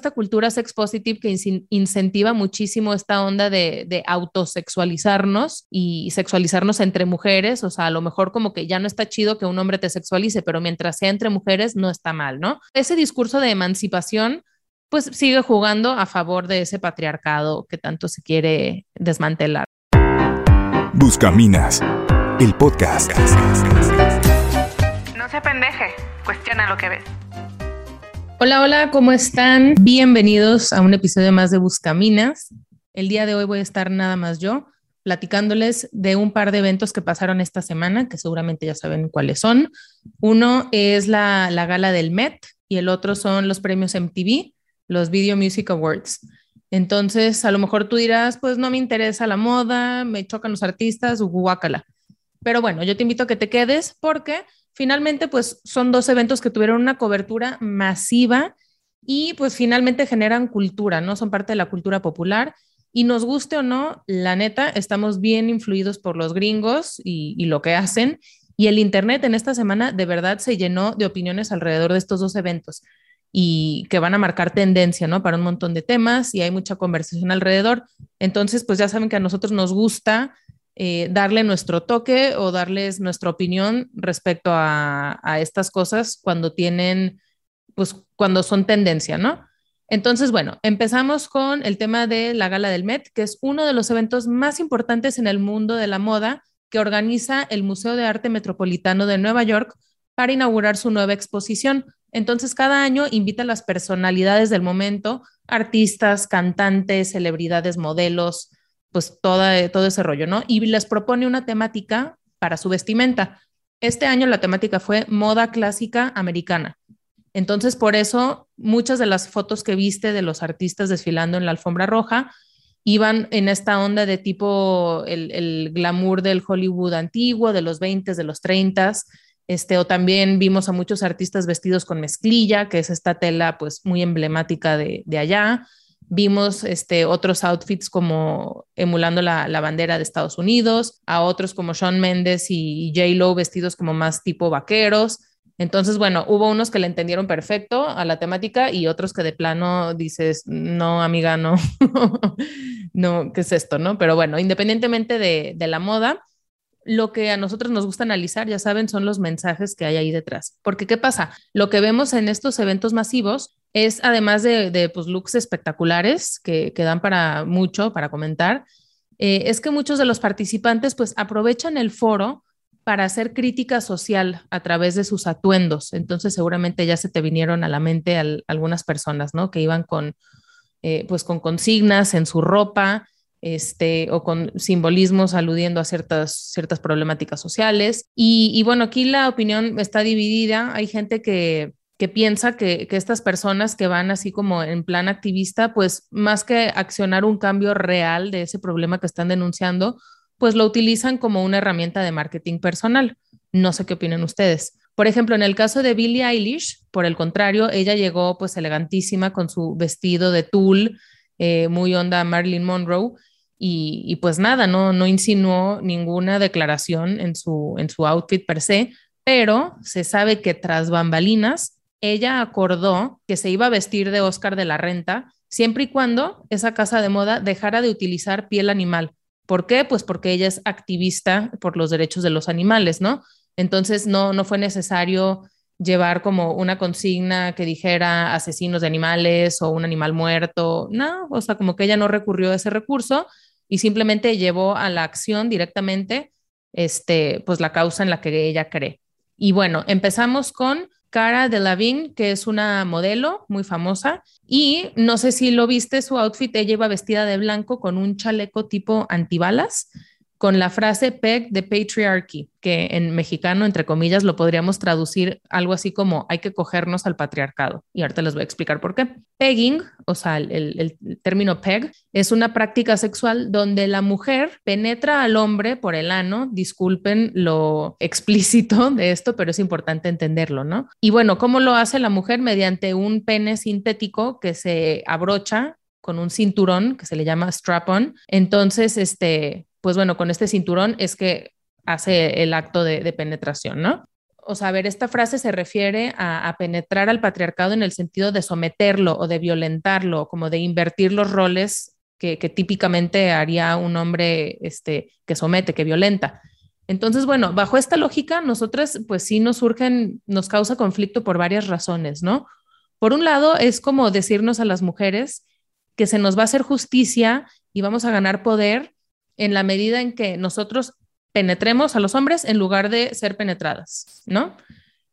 esta cultura sex positive que incentiva muchísimo esta onda de, de, autosexualizarnos y sexualizarnos entre mujeres, o sea, a lo mejor como que ya no está chido que un hombre te sexualice, pero mientras sea entre mujeres no está mal, ¿no? Ese discurso de emancipación pues sigue jugando a favor de ese patriarcado que tanto se quiere desmantelar. Buscaminas, el podcast. No se pendeje, cuestiona lo que ves. Hola, hola, ¿cómo están? Bienvenidos a un episodio más de Buscaminas. El día de hoy voy a estar nada más yo platicándoles de un par de eventos que pasaron esta semana, que seguramente ya saben cuáles son. Uno es la, la gala del Met y el otro son los premios MTV, los Video Music Awards. Entonces, a lo mejor tú dirás, pues no me interesa la moda, me chocan los artistas, guácala. Pero bueno, yo te invito a que te quedes porque finalmente, pues son dos eventos que tuvieron una cobertura masiva y pues finalmente generan cultura, ¿no? Son parte de la cultura popular. Y nos guste o no, la neta, estamos bien influidos por los gringos y, y lo que hacen. Y el Internet en esta semana de verdad se llenó de opiniones alrededor de estos dos eventos y que van a marcar tendencia, ¿no? Para un montón de temas y hay mucha conversación alrededor. Entonces, pues ya saben que a nosotros nos gusta eh, darle nuestro toque o darles nuestra opinión respecto a, estas cosas cuando tienen, pues cuando son tendencia, ¿no? Entonces, bueno, empezamos con el tema de la Gala del Met, que es uno de los eventos más importantes en el mundo de la moda que organiza el Museo de Arte Metropolitano de Nueva York para inaugurar su nueva exposición. Entonces, cada año invita a las personalidades del momento, artistas, cantantes, celebridades, modelos, pues toda, todo ese rollo, ¿no? Y les propone una temática para su vestimenta. Este año la temática fue moda clásica americana. Entonces, por eso, muchas de las fotos que viste de los artistas desfilando en la alfombra roja iban en esta onda de tipo el, el glamour del Hollywood antiguo, de los 20, de los 30, este, o también vimos a muchos artistas vestidos con mezclilla, que es esta tela pues muy emblemática de, de allá. Vimos este, otros outfits como emulando la, bandera de Estados Unidos, a otros como Sean Mendes y, J. Lo vestidos como más tipo vaqueros. Entonces, bueno, hubo unos que le entendieron perfecto a la temática y otros que de plano dices, no, amiga, no, no, ¿qué es esto? ¿No? Pero bueno, independientemente de, de la moda, lo que a nosotros nos gusta analizar, ya saben, son los mensajes que hay ahí detrás. Porque, ¿qué pasa? Lo que vemos en estos eventos masivos es, además de, pues, looks espectaculares que, que, dan para mucho, para comentar, eh, es que muchos de los participantes, pues, aprovechan el foro para hacer crítica social a través de sus atuendos. Entonces, seguramente ya se te vinieron a la mente algunas personas, ¿no? Que iban con, eh, pues, con consignas en su ropa, este, o con simbolismos aludiendo a ciertas, ciertas problemáticas sociales. Y, bueno, aquí la opinión está dividida. Hay gente que, que piensa que, que, estas personas que van así como en plan activista, pues más que accionar un cambio real de ese problema que están denunciando, pues lo utilizan como una herramienta de marketing personal. No sé qué opinan ustedes. Por ejemplo, en el caso de Billie Eilish, por el contrario, ella llegó pues elegantísima con su vestido de tul, eh, muy onda Marilyn Monroe, y, pues nada, no, no insinuó ninguna declaración en su, en su outfit per se, pero se sabe que tras bambalinas, ella acordó que se iba a vestir de Oscar de la Renta siempre y cuando esa casa de moda dejara de utilizar piel animal. ¿Por qué? Pues porque ella es activista por los derechos de los animales, ¿no? Entonces no, no fue necesario llevar como una consigna que dijera asesinos de animales o un animal muerto, no, o sea, como que ella no recurrió a ese recurso, y simplemente llevó a la acción directamente este, pues la causa en la que ella cree. Y bueno, empezamos con Cara Delevingne, que es una modelo muy famosa, y no sé si lo viste, su outfit, ella iba vestida de blanco con un chaleco tipo antibalas con la frase peg de patriarchy, que en mexicano, entre comillas, lo podríamos traducir algo así como hay que cogernos al patriarcado. Y ahorita les voy a explicar por qué. Pegging, o sea, el, el, término peg, es una práctica sexual donde la mujer penetra al hombre por el ano. Disculpen lo explícito de esto, pero es importante entenderlo, ¿no? Y bueno, ¿cómo lo hace la mujer? Mediante un pene sintético que se abrocha con un cinturón que se le llama strap-on. Entonces, este, pues bueno, con este cinturón es que hace el acto de, penetración, ¿no? O sea, a ver, esta frase se refiere a, penetrar al patriarcado en el sentido de someterlo o de violentarlo, como de invertir los roles que, típicamente haría un hombre este, que somete, que violenta. Entonces, bueno, bajo esta lógica, nosotras, pues sí nos surgen, nos causa conflicto por varias razones, ¿no? Por un lado, es como decirnos a las mujeres que se nos va a hacer justicia y vamos a ganar poder en la medida en que nosotros penetremos a los hombres en lugar de ser penetradas, ¿no?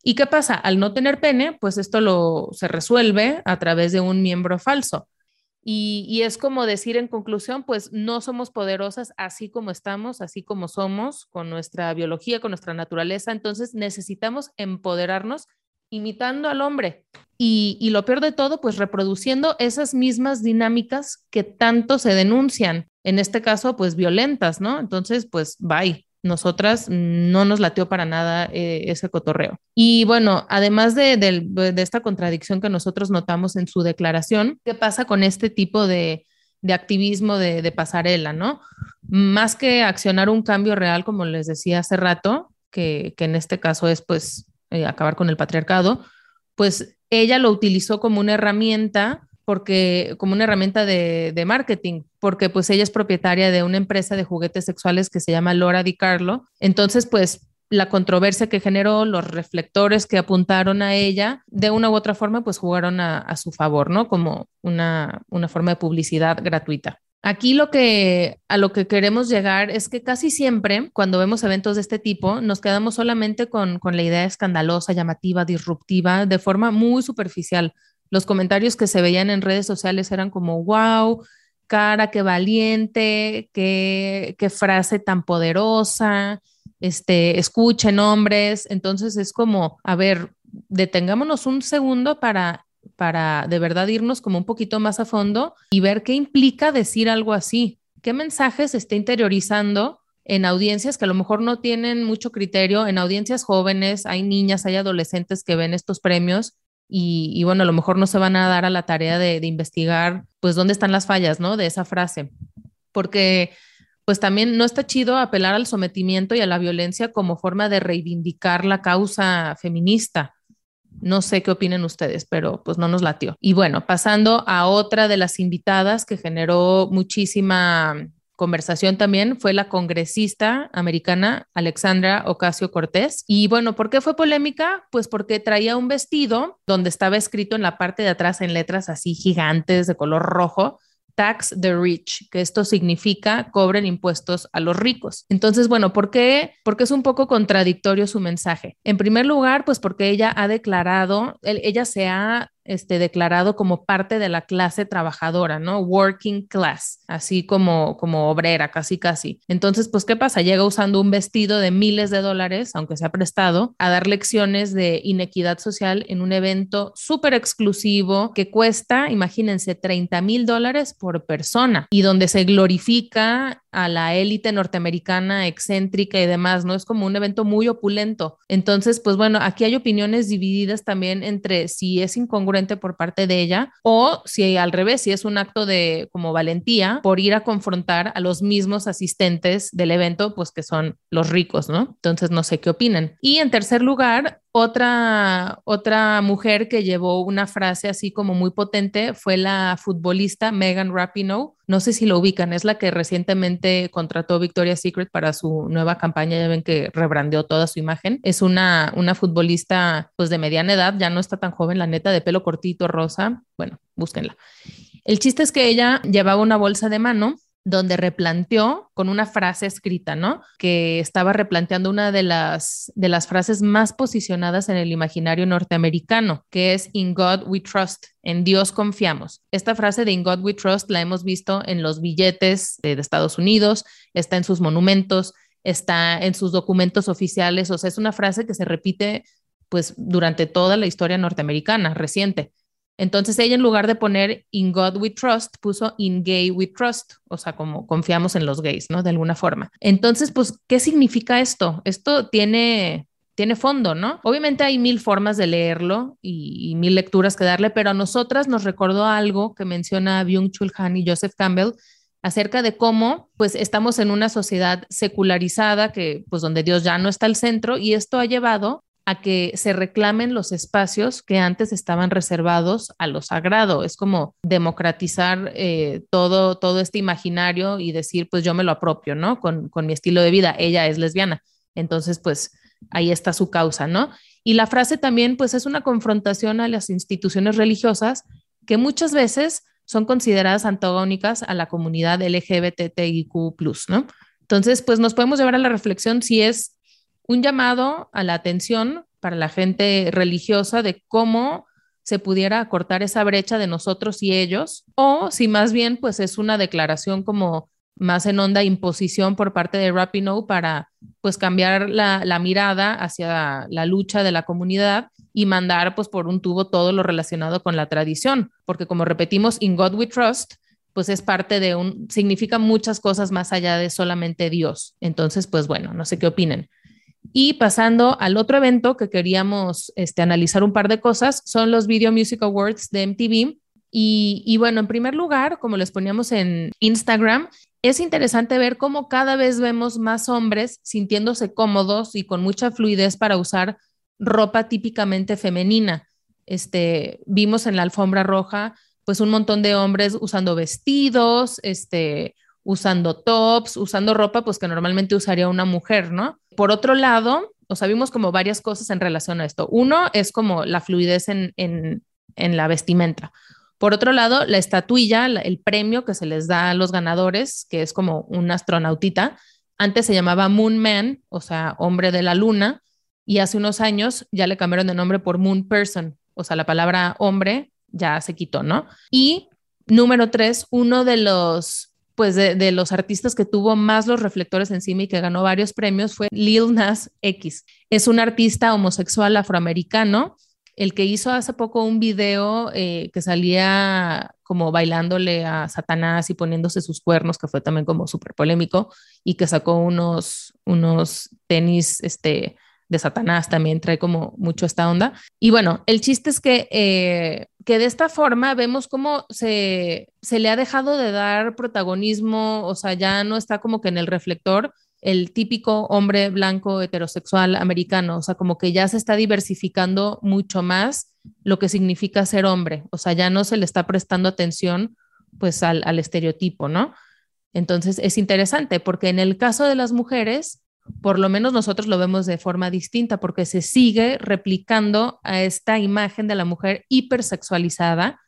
¿Y qué pasa? Al no tener pene, pues esto lo se resuelve a través de un miembro falso. Y, y, es como decir en conclusión, pues no somos poderosas así como estamos, así como somos, con nuestra biología, con nuestra naturaleza. Entonces necesitamos empoderarnos imitando al hombre. Y, y lo peor de todo, pues reproduciendo esas mismas dinámicas que tanto se denuncian, en este caso, pues violentas, ¿no? Entonces, pues bye nosotras no nos lateó para nada eh, ese cotorreo. Y bueno, además de, esta contradicción que nosotros notamos en su declaración, ¿qué pasa con este tipo de, activismo de, pasarela, no? Más que accionar un cambio real, como les decía hace rato, que, en este caso es pues eh, acabar con el patriarcado, pues ella lo utilizó como una herramienta porque como una herramienta de, marketing, porque pues ella es propietaria de una empresa de juguetes sexuales que se llama Laura Di Carlo. Entonces, pues la controversia que generó, los reflectores que apuntaron a ella, de una u otra forma, pues jugaron a, su favor, ¿no? Como una, una forma de publicidad gratuita. Aquí lo que a lo que queremos llegar es que casi siempre cuando vemos eventos de este tipo nos quedamos solamente con, con la idea escandalosa, llamativa, disruptiva, de forma muy superficial los comentarios que se veían en redes sociales eran como, wow, cara, qué valiente, qué, frase tan poderosa, este, escuchen hombres. Entonces es como, a ver, detengámonos un segundo para, para de verdad irnos como un poquito más a fondo y ver qué implica decir algo así, qué mensajes se está interiorizando en audiencias que a lo mejor no tienen mucho criterio, en audiencias jóvenes, hay niñas, hay adolescentes que ven estos premios y, bueno, a lo mejor no se van a dar a la tarea de, investigar, pues, dónde están las fallas, ¿no? De esa frase. Porque, pues, también no está chido apelar al sometimiento y a la violencia como forma de reivindicar la causa feminista. No sé qué opinen ustedes, pero pues no nos latió. Y bueno, pasando a otra de las invitadas que generó muchísima conversación también fue la congresista americana Alexandra Ocasio Cortés. Y bueno, ¿por qué fue polémica? Pues porque traía un vestido donde estaba escrito en la parte de atrás en letras así gigantes de color rojo, tax the rich, que esto significa cobren impuestos a los ricos. Entonces, bueno, ¿por qué? Porque es un poco contradictorio su mensaje. En primer lugar, pues porque ella ha declarado, ella se ha este, declarado como parte de la clase trabajadora, ¿no? Working class, así como, como obrera, casi, casi. Entonces, pues, ¿qué pasa? Llega usando un vestido de miles de dólares, aunque sea prestado, a dar lecciones de inequidad social en un evento súper exclusivo que cuesta, imagínense, 30 mil dólares por persona y donde se glorifica a la élite norteamericana excéntrica y demás, ¿no? Es como un evento muy opulento. Entonces, pues bueno, aquí hay opiniones divididas también entre si es incongruente por parte de ella o si al revés, si es un acto de como valentía por ir a confrontar a los mismos asistentes del evento, pues que son los ricos, ¿no? Entonces, no sé qué opinan. Y en tercer lugar, otra, otra mujer que llevó una frase así como muy potente fue la futbolista Megan Rapinoe. No sé si lo ubican, es la que recientemente contrató Victoria's Secret para su nueva campaña. Ya ven que rebrandeó toda su imagen. Es una, una futbolista pues de mediana edad, ya no está tan joven, la neta, de pelo cortito, rosa. Bueno, búsquenla. El chiste es que ella llevaba una bolsa de mano donde replanteó con una frase escrita, ¿no? Que estaba replanteando una de las, de las frases más posicionadas en el imaginario norteamericano, que es In God We Trust, en Dios confiamos. Esta frase de In God We Trust la hemos visto en los billetes de, de Estados Unidos, está en sus monumentos, está en sus documentos oficiales, o sea, es una frase que se repite pues durante toda la historia norteamericana reciente. Entonces ella en lugar de poner In God We Trust, puso In Gay We Trust, o sea, como confiamos en los gays, ¿no? De alguna forma. Entonces, pues, ¿qué significa esto? Esto tiene, tiene fondo, ¿no? Obviamente hay mil formas de leerlo y, mil lecturas que darle, pero a nosotras nos recordó algo que menciona Byung-Chul Han y Joseph Campbell acerca de cómo pues estamos en una sociedad secularizada que pues donde Dios ya no está al centro y esto ha llevado a que se reclamen los espacios que antes estaban reservados a lo sagrado. Es como democratizar eh, todo, todo este imaginario y decir, pues yo me lo apropio, ¿no? Con, con mi estilo de vida. Ella es lesbiana. Entonces, pues ahí está su causa, ¿no? Y la frase también, pues es una confrontación a las instituciones religiosas que muchas veces son consideradas antagónicas a la comunidad LGBTIQ, ¿no? Entonces, pues nos podemos llevar a la reflexión si es un llamado a la atención para la gente religiosa de cómo se pudiera cortar esa brecha de nosotros y ellos, o si más bien pues es una declaración como más en onda imposición por parte de Rapinoe para pues cambiar la, la, mirada hacia la lucha de la comunidad y mandar pues por un tubo todo lo relacionado con la tradición, porque como repetimos, in God we trust, pues es parte de un, significa muchas cosas más allá de solamente Dios. Entonces, pues bueno, no sé qué opinen. Y pasando al otro evento que queríamos este, analizar un par de cosas, son los Video Music Awards de MTV. Y, y, bueno, en primer lugar, como les poníamos en Instagram, es interesante ver cómo cada vez vemos más hombres sintiéndose cómodos y con mucha fluidez para usar ropa típicamente femenina. Este, vimos en la alfombra roja, pues un montón de hombres usando vestidos, este, usando tops, usando ropa pues que normalmente usaría una mujer, ¿no? Por otro lado, o sea, vimos como varias cosas en relación a esto. Uno es como la fluidez en, en, en la vestimenta. Por otro lado, la estatuilla, el premio que se les da a los ganadores, que es como un astronautita, antes se llamaba Moon Man, o sea, hombre de la luna, y hace unos años ya le cambiaron de nombre por Moon Person, o sea, la palabra hombre ya se quitó, ¿no? Y número tres, uno de los pues de, los artistas que tuvo más los reflectores encima y que ganó varios premios fue Lil Nas X. Es un artista homosexual afroamericano, el que hizo hace poco un video eh, que salía como bailándole a Satanás y poniéndose sus cuernos, que fue también como súper polémico, y que sacó unos, unos tenis, este, de Satanás también trae como mucho esta onda. Y bueno, el chiste es que, eh, que de esta forma vemos cómo se, se le ha dejado de dar protagonismo, o sea, ya no está como que en el reflector el típico hombre blanco heterosexual americano, o sea, como que ya se está diversificando mucho más lo que significa ser hombre, o sea, ya no se le está prestando atención pues al, al estereotipo, ¿no? Entonces es interesante porque en el caso de las mujeres, por lo menos nosotros lo vemos de forma distinta porque se sigue replicando a esta imagen de la mujer hipersexualizada,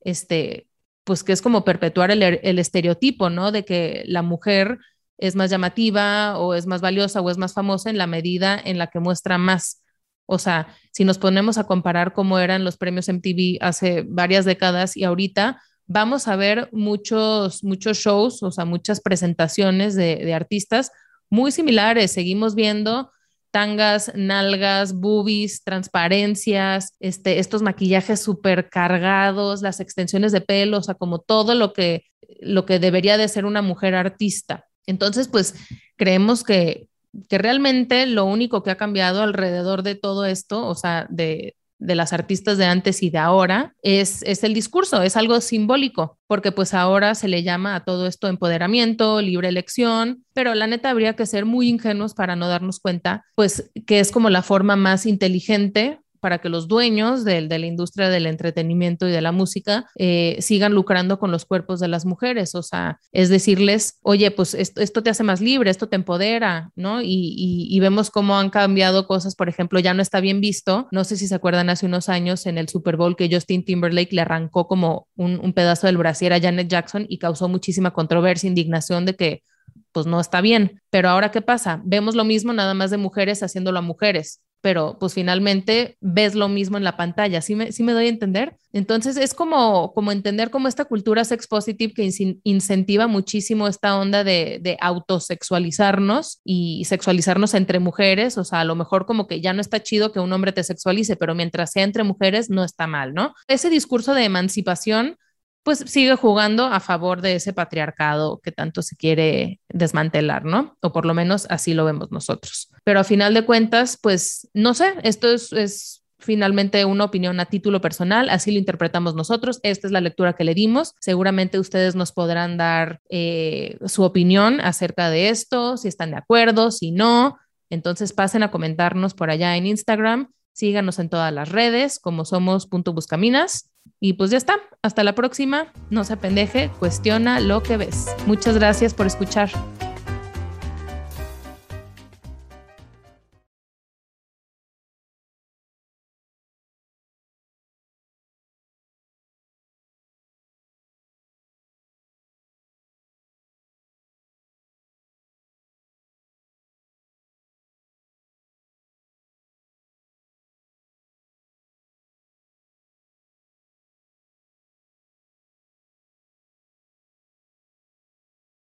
este, pues que es como perpetuar el, el, estereotipo, ¿no? De que la mujer es más llamativa o es más valiosa o es más famosa en la medida en la que muestra más. O sea, si nos ponemos a comparar cómo eran los premios MTV hace varias décadas y ahorita, vamos a ver muchos, muchos shows, o sea, muchas presentaciones de artistas muy similares. Seguimos viendo tangas, nalgas, boobies, transparencias, este, estos maquillajes súper cargados, las extensiones de pelo, o sea, como todo lo que, lo que debería de ser una mujer artista. Entonces, pues creemos que, que realmente lo único que ha cambiado alrededor de todo esto, o sea, de, de las artistas de antes y de ahora es, es el discurso, es algo simbólico, porque pues ahora se le llama a todo esto empoderamiento, libre elección, pero la neta habría que ser muy ingenuos para no darnos cuenta, pues que es como la forma más inteligente para que los dueños de, la industria del entretenimiento y de la música eh, sigan lucrando con los cuerpos de las mujeres. O sea, es decirles, oye, pues esto, te hace más libre, esto te empodera, ¿no? Y, vemos cómo han cambiado cosas. Por ejemplo, ya no está bien visto. No sé si se acuerdan hace unos años en el Super Bowl que Justin Timberlake le arrancó como un, pedazo del brasier a Janet Jackson y causó muchísima controversia, indignación de que pues no está bien. Pero ahora, ¿qué pasa? Vemos lo mismo nada más de mujeres haciéndolo a mujeres pero pues finalmente ves lo mismo en la pantalla, ¿sí me, sí me doy a entender? Entonces es como, como entender cómo esta cultura sex positive que incentiva muchísimo esta onda de, de autosexualizarnos y sexualizarnos entre mujeres, o sea, a lo mejor como que ya no está chido que un hombre te sexualice, pero mientras sea entre mujeres no está mal, ¿no? Ese discurso de emancipación pues sigue jugando a favor de ese patriarcado que tanto se quiere desmantelar, ¿no? O por lo menos así lo vemos nosotros. Pero a final de cuentas, pues no sé, esto es, finalmente una opinión a título personal, así lo interpretamos nosotros, esta es la lectura que le dimos, seguramente ustedes nos podrán dar eh, su opinión acerca de esto, si están de acuerdo, si no, Entonces pasen a comentarnos por allá en Instagram, síganos en todas las redes como somos punto buscaminas y pues ya está, hasta la próxima, no se apendeje, cuestiona lo que ves. Muchas gracias por escuchar.